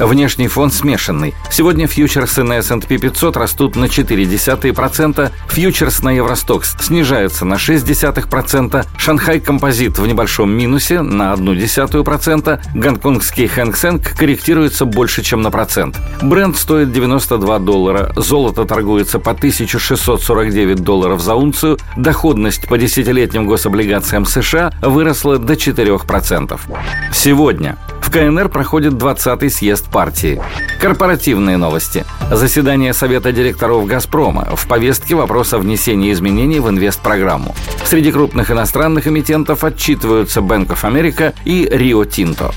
Внешний фон смешанный. Сегодня фьючерсы на S&P 500 растут на 0,4%, фьючерс на Евростокс снижается на 0,6%, Шанхай Композит в небольшом минусе на 0,1%, гонконгский Хэнк корректируется больше, чем на процент. Бренд стоит 92 доллара, золото торгуется по 1649 долларов за унцию, доходность по десятилетним гособлигациям США выросла до 4%. Сегодня в КНР проходит 20-й съезд партии. Корпоративные новости. Заседание Совета директоров «Газпрома». В повестке вопрос о внесении изменений в инвестпрограмму. Среди крупных иностранных эмитентов отчитываются Bank America и Rio Tinto.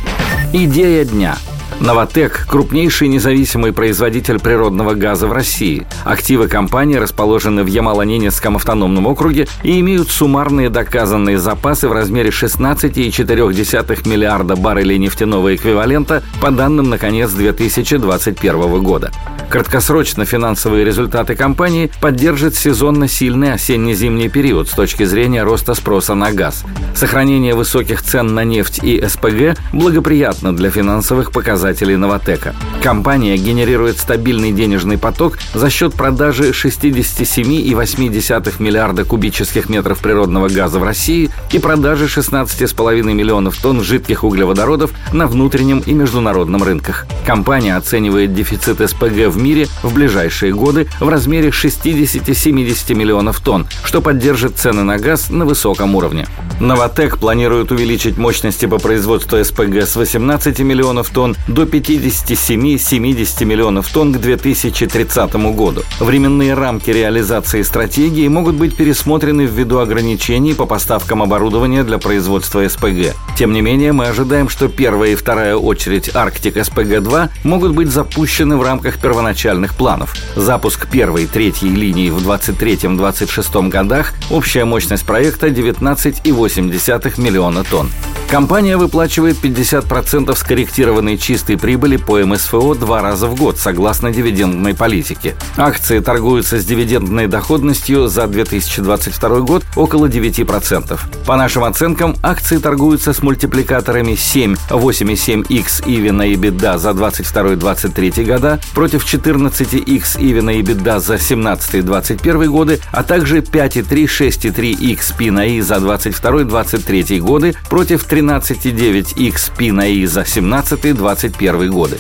Идея дня – Новотек – крупнейший независимый производитель природного газа в России. Активы компании расположены в Ямало-Ненецком автономном округе и имеют суммарные доказанные запасы в размере 16,4 миллиарда баррелей нефтяного эквивалента по данным на конец 2021 года. Краткосрочно финансовые результаты компании поддержит сезонно сильный осенне-зимний период с точки зрения роста спроса на газ. Сохранение высоких цен на нефть и СПГ благоприятно для финансовых показателей Новотека. Компания генерирует стабильный денежный поток за счет продажи 67,8 миллиарда кубических метров природного газа в России и продажи 16,5 миллионов тонн жидких углеводородов на внутреннем и международном рынках. Компания оценивает дефицит СПГ в мире в ближайшие годы в размере 60-70 миллионов тонн, что поддержит цены на газ на высоком уровне. Новотек планирует увеличить мощности по производству СПГ с 18 миллионов тонн до 57-70 миллионов тонн к 2030 году. Временные рамки реализации стратегии могут быть пересмотрены ввиду ограничений по поставкам оборудования для производства СПГ. Тем не менее, мы ожидаем, что первая и вторая очередь Арктик СПГ-2 могут быть запущены в рамках первоначальных планов. Запуск первой и третьей линии в 23-26 годах, общая мощность проекта 19,8 миллиона тонн. Компания выплачивает 50% скорректированной чистой прибыли по МСФО два раза в год, согласно дивидендной политике. Акции торгуются с дивидендной доходностью за 2022 год около 9%. По нашим оценкам, акции торгуются с мультипликаторами 7, 8,7x EV на EBITDA за 22-23 года против 14x EV на EBITDA за 17-21 годы, а также 5,3, 6,3x P на I за 22-23 годы против 13,9 XP на I за 17-21 годы.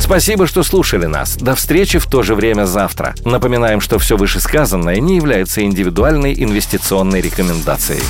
Спасибо, что слушали нас. До встречи в то же время завтра. Напоминаем, что все вышесказанное не является индивидуальной инвестиционной рекомендацией.